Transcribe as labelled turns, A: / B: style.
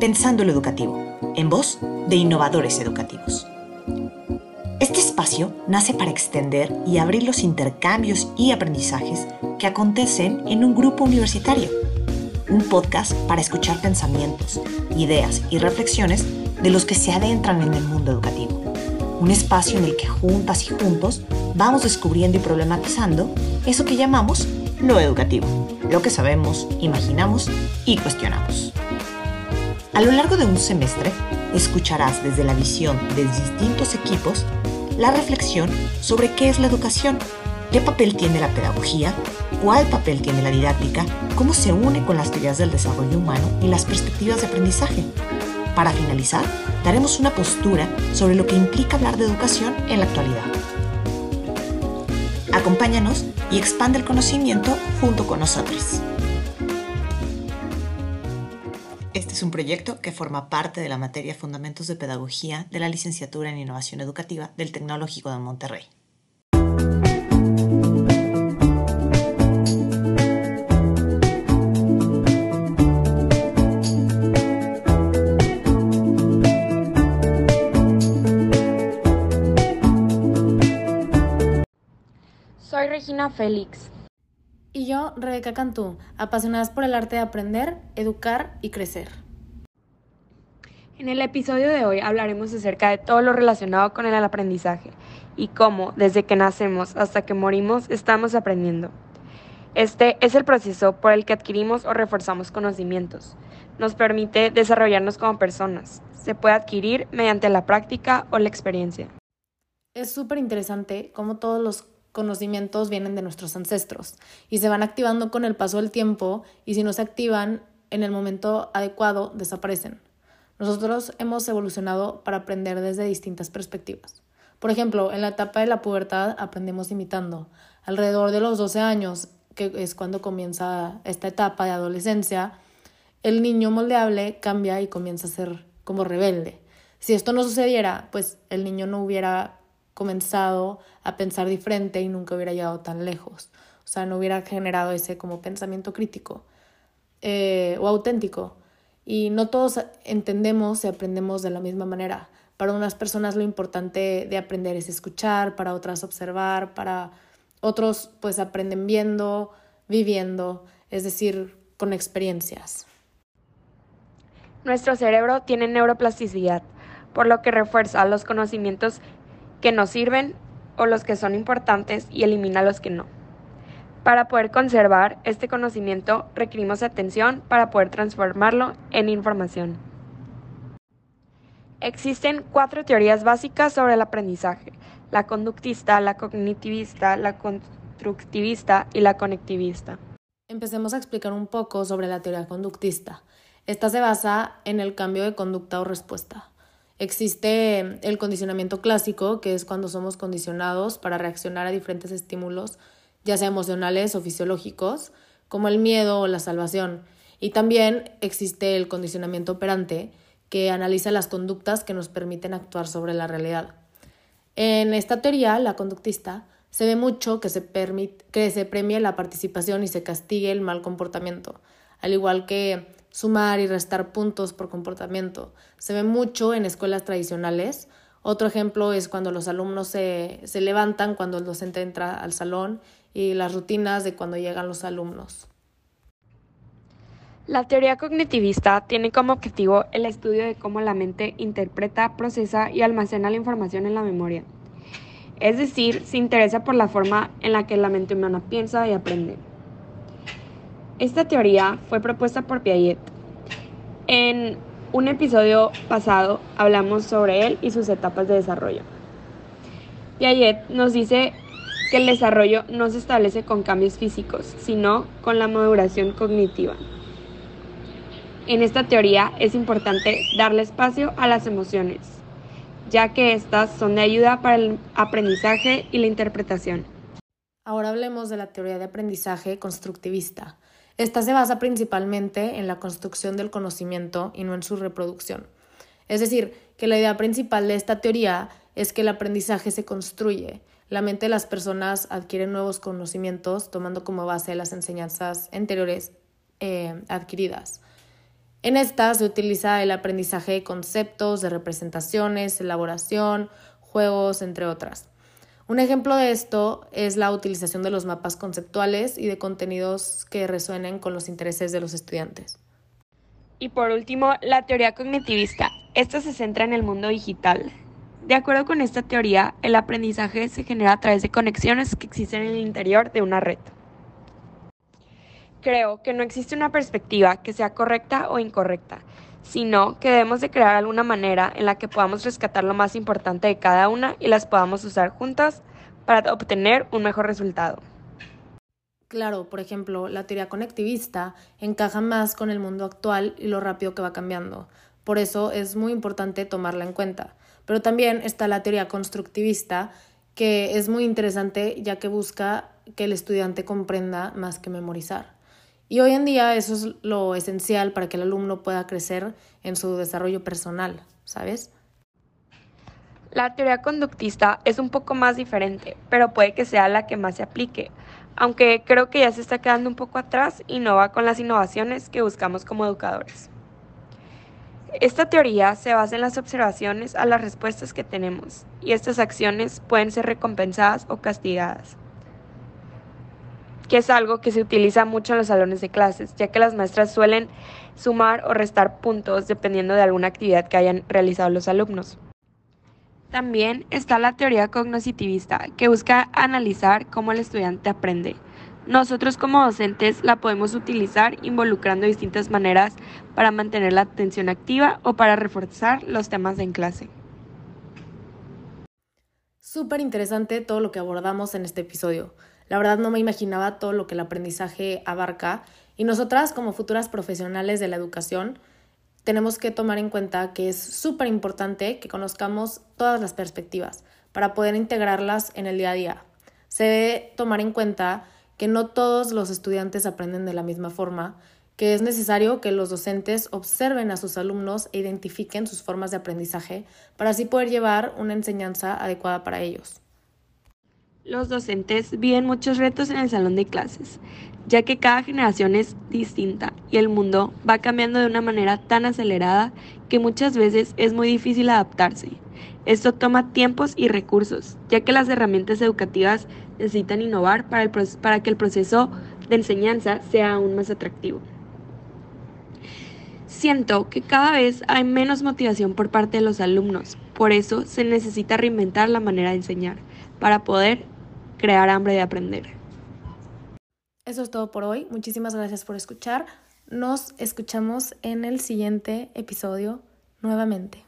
A: Pensando lo Educativo, en voz de innovadores educativos. Este espacio nace para extender y abrir los intercambios y aprendizajes que acontecen en un grupo universitario. Un podcast para escuchar pensamientos, ideas y reflexiones de los que se adentran en el mundo educativo. Un espacio en el que juntas y juntos vamos descubriendo y problematizando eso que llamamos lo educativo, lo que sabemos, imaginamos y cuestionamos. A lo largo de un semestre, escucharás desde la visión de distintos equipos la reflexión sobre qué es la educación, qué papel tiene la pedagogía, cuál papel tiene la didáctica, cómo se une con las teorías del desarrollo humano y las perspectivas de aprendizaje. Para finalizar, daremos una postura sobre lo que implica hablar de educación en la actualidad. Acompáñanos y expande el conocimiento junto con nosotros. Este es un proyecto que forma parte de la materia Fundamentos de Pedagogía de la Licenciatura en Innovación Educativa del Tecnológico de Monterrey.
B: Soy Regina Félix.
C: Y yo, Rebeca Cantú, apasionadas por el arte de aprender, educar y crecer.
B: En el episodio de hoy hablaremos acerca de todo lo relacionado con el aprendizaje y cómo, desde que nacemos hasta que morimos, estamos aprendiendo. Este es el proceso por el que adquirimos o reforzamos conocimientos. Nos permite desarrollarnos como personas. Se puede adquirir mediante la práctica o la experiencia.
C: Es súper interesante cómo todos los conocimientos vienen de nuestros ancestros y se van activando con el paso del tiempo y si no se activan en el momento adecuado desaparecen. Nosotros hemos evolucionado para aprender desde distintas perspectivas. Por ejemplo, en la etapa de la pubertad aprendemos imitando. Alrededor de los 12 años, que es cuando comienza esta etapa de adolescencia, el niño moldeable cambia y comienza a ser como rebelde. Si esto no sucediera, pues el niño no hubiera comenzado a pensar diferente y nunca hubiera llegado tan lejos. O sea, no hubiera generado ese como pensamiento crítico eh, o auténtico. Y no todos entendemos y aprendemos de la misma manera. Para unas personas lo importante de aprender es escuchar, para otras observar, para otros pues aprenden viendo, viviendo, es decir, con experiencias.
B: Nuestro cerebro tiene neuroplasticidad, por lo que refuerza los conocimientos que nos sirven o los que son importantes y elimina los que no. Para poder conservar este conocimiento requerimos atención para poder transformarlo en información. Existen cuatro teorías básicas sobre el aprendizaje, la conductista, la cognitivista, la constructivista y la conectivista.
C: Empecemos a explicar un poco sobre la teoría conductista. Esta se basa en el cambio de conducta o respuesta. Existe el condicionamiento clásico, que es cuando somos condicionados para reaccionar a diferentes estímulos, ya sea emocionales o fisiológicos, como el miedo o la salvación. Y también existe el condicionamiento operante, que analiza las conductas que nos permiten actuar sobre la realidad. En esta teoría, la conductista, se ve mucho que se, que se premie la participación y se castigue el mal comportamiento, al igual que sumar y restar puntos por comportamiento. Se ve mucho en escuelas tradicionales. Otro ejemplo es cuando los alumnos se, se levantan cuando el docente entra al salón y las rutinas de cuando llegan los alumnos.
B: La teoría cognitivista tiene como objetivo el estudio de cómo la mente interpreta, procesa y almacena la información en la memoria. Es decir, se interesa por la forma en la que la mente humana piensa y aprende. Esta teoría fue propuesta por Piaget. En un episodio pasado hablamos sobre él y sus etapas de desarrollo. Piaget nos dice que el desarrollo no se establece con cambios físicos, sino con la maduración cognitiva. En esta teoría es importante darle espacio a las emociones, ya que éstas son de ayuda para el aprendizaje y la interpretación.
C: Ahora hablemos de la teoría de aprendizaje constructivista. Esta se basa principalmente en la construcción del conocimiento y no en su reproducción. Es decir, que la idea principal de esta teoría es que el aprendizaje se construye. La mente de las personas adquiere nuevos conocimientos tomando como base las enseñanzas anteriores eh, adquiridas. En esta se utiliza el aprendizaje de conceptos, de representaciones, elaboración, juegos, entre otras. Un ejemplo de esto es la utilización de los mapas conceptuales y de contenidos que resuenen con los intereses de los estudiantes.
B: Y por último, la teoría cognitivista. Esta se centra en el mundo digital. De acuerdo con esta teoría, el aprendizaje se genera a través de conexiones que existen en el interior de una red. Creo que no existe una perspectiva que sea correcta o incorrecta, sino que debemos de crear alguna manera en la que podamos rescatar lo más importante de cada una y las podamos usar juntas para obtener un mejor resultado.
C: Claro, por ejemplo, la teoría conectivista encaja más con el mundo actual y lo rápido que va cambiando. Por eso es muy importante tomarla en cuenta. Pero también está la teoría constructivista, que es muy interesante ya que busca que el estudiante comprenda más que memorizar. Y hoy en día eso es lo esencial para que el alumno pueda crecer en su desarrollo personal, ¿sabes?
B: La teoría conductista es un poco más diferente, pero puede que sea la que más se aplique, aunque creo que ya se está quedando un poco atrás y no va con las innovaciones que buscamos como educadores. Esta teoría se basa en las observaciones a las respuestas que tenemos, y estas acciones pueden ser recompensadas o castigadas que es algo que se utiliza mucho en los salones de clases, ya que las maestras suelen sumar o restar puntos dependiendo de alguna actividad que hayan realizado los alumnos. También está la teoría cognitivista, que busca analizar cómo el estudiante aprende. Nosotros como docentes la podemos utilizar involucrando distintas maneras para mantener la atención activa o para reforzar los temas en clase.
C: Súper interesante todo lo que abordamos en este episodio. La verdad no me imaginaba todo lo que el aprendizaje abarca y nosotras como futuras profesionales de la educación tenemos que tomar en cuenta que es súper importante que conozcamos todas las perspectivas para poder integrarlas en el día a día. Se debe tomar en cuenta que no todos los estudiantes aprenden de la misma forma, que es necesario que los docentes observen a sus alumnos e identifiquen sus formas de aprendizaje para así poder llevar una enseñanza adecuada para ellos.
B: Los docentes viven muchos retos en el salón de clases, ya que cada generación es distinta y el mundo va cambiando de una manera tan acelerada que muchas veces es muy difícil adaptarse. Esto toma tiempos y recursos, ya que las herramientas educativas necesitan innovar para, para que el proceso de enseñanza sea aún más atractivo. Siento que cada vez hay menos motivación por parte de los alumnos, por eso se necesita reinventar la manera de enseñar para poder crear hambre de aprender.
C: Eso es todo por hoy. Muchísimas gracias por escuchar. Nos escuchamos en el siguiente episodio nuevamente.